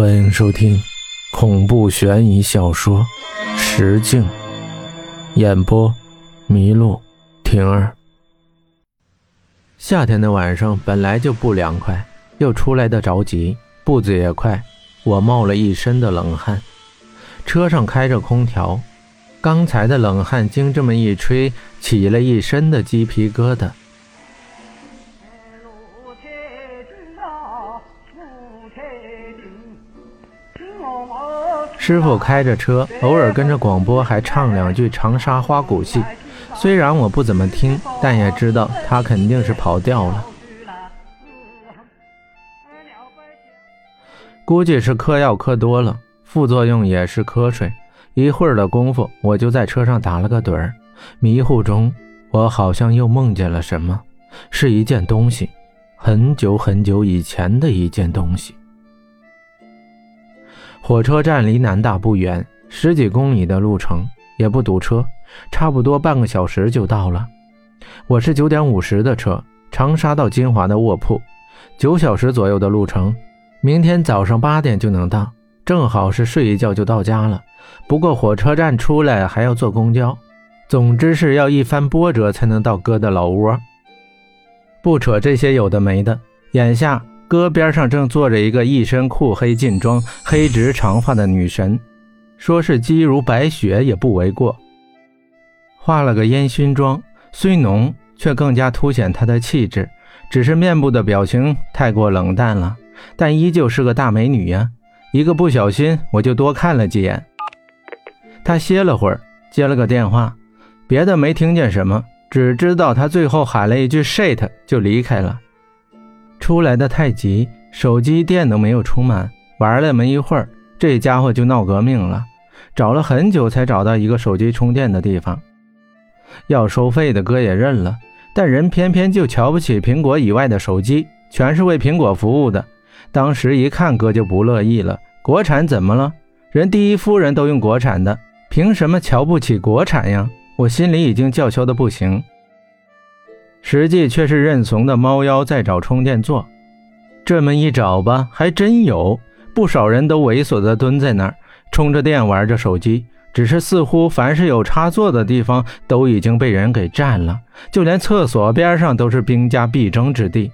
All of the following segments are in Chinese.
欢迎收听恐怖悬疑小说《石镜》，演播：麋鹿婷儿。夏天的晚上本来就不凉快，又出来的着急，步子也快，我冒了一身的冷汗。车上开着空调，刚才的冷汗经这么一吹，起了一身的鸡皮疙瘩。师傅开着车，偶尔跟着广播还唱两句长沙花鼓戏。虽然我不怎么听，但也知道他肯定是跑调了。估计是嗑药嗑多了，副作用也是瞌睡。一会儿的功夫，我就在车上打了个盹儿。迷糊中，我好像又梦见了什么，是一件东西，很久很久以前的一件东西。火车站离南大不远，十几公里的路程，也不堵车，差不多半个小时就到了。我是九点五十的车，长沙到金华的卧铺，九小时左右的路程，明天早上八点就能到，正好是睡一觉就到家了。不过火车站出来还要坐公交，总之是要一番波折才能到哥的老窝。不扯这些有的没的，眼下。哥边上正坐着一个一身酷黑劲装、黑直长发的女神，说是肌如白雪也不为过。化了个烟熏妆，虽浓却更加凸显她的气质，只是面部的表情太过冷淡了，但依旧是个大美女呀。一个不小心，我就多看了几眼。她歇了会儿，接了个电话，别的没听见什么，只知道她最后喊了一句 “shit” 就离开了。出来的太急，手机电都没有充满。玩了没一会儿，这家伙就闹革命了。找了很久才找到一个手机充电的地方，要收费的哥也认了。但人偏偏就瞧不起苹果以外的手机，全是为苹果服务的。当时一看哥就不乐意了，国产怎么了？人第一夫人都用国产的，凭什么瞧不起国产呀？我心里已经叫嚣的不行。实际却是认怂的猫妖在找充电座，这么一找吧，还真有不少人都猥琐地蹲在那儿充着电玩着手机，只是似乎凡是有插座的地方都已经被人给占了，就连厕所边上都是兵家必争之地。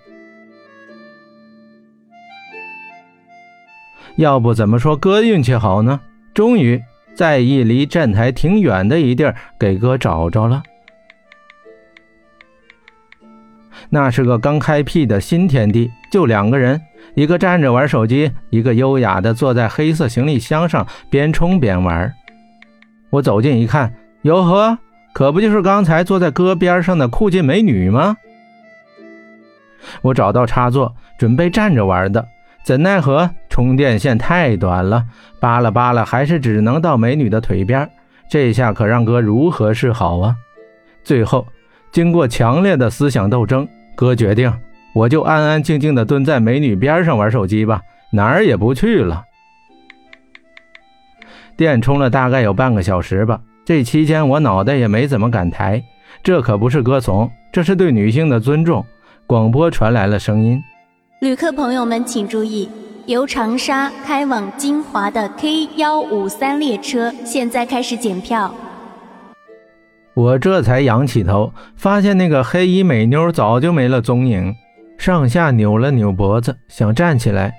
要不怎么说哥运气好呢？终于在一离站台挺远的一地儿给哥找着了。那是个刚开辟的新天地，就两个人，一个站着玩手机，一个优雅的坐在黑色行李箱上边冲边玩。我走近一看，哟呵，可不就是刚才坐在哥边上的酷劲美女吗？我找到插座，准备站着玩的，怎奈何充电线太短了，扒拉扒拉还是只能到美女的腿边。这下可让哥如何是好啊？最后。经过强烈的思想斗争，哥决定，我就安安静静的蹲在美女边上玩手机吧，哪儿也不去了。电充了大概有半个小时吧，这期间我脑袋也没怎么敢抬，这可不是歌颂，这是对女性的尊重。广播传来了声音：“旅客朋友们请注意，由长沙开往金华的 K 幺五三列车现在开始检票。”我这才仰起头，发现那个黑衣美妞早就没了踪影，上下扭了扭脖子，想站起来，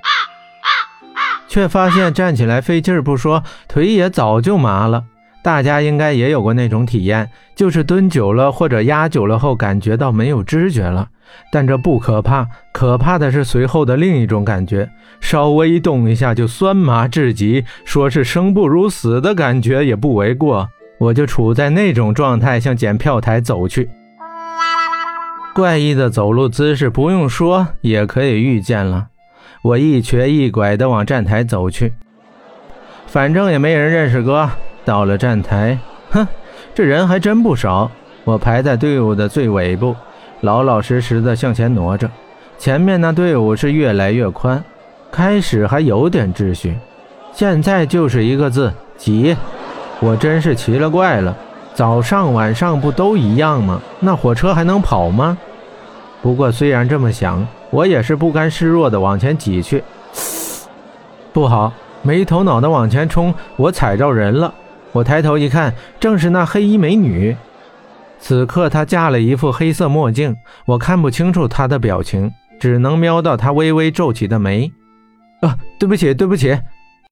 却发现站起来费劲不说，腿也早就麻了。大家应该也有过那种体验，就是蹲久了或者压久了后，感觉到没有知觉了。但这不可怕，可怕的是随后的另一种感觉，稍微动一下就酸麻至极，说是生不如死的感觉也不为过。我就处在那种状态，向检票台走去。怪异的走路姿势，不用说也可以预见了。我一瘸一拐地往站台走去，反正也没人认识哥。到了站台，哼，这人还真不少。我排在队伍的最尾部，老老实实地向前挪着。前面那队伍是越来越宽，开始还有点秩序，现在就是一个字：挤。我真是奇了怪了，早上晚上不都一样吗？那火车还能跑吗？不过虽然这么想，我也是不甘示弱的往前挤去。不好，没头脑的往前冲，我踩着人了。我抬头一看，正是那黑衣美女。此刻她架了一副黑色墨镜，我看不清楚她的表情，只能瞄到她微微皱起的眉。啊，对不起，对不起，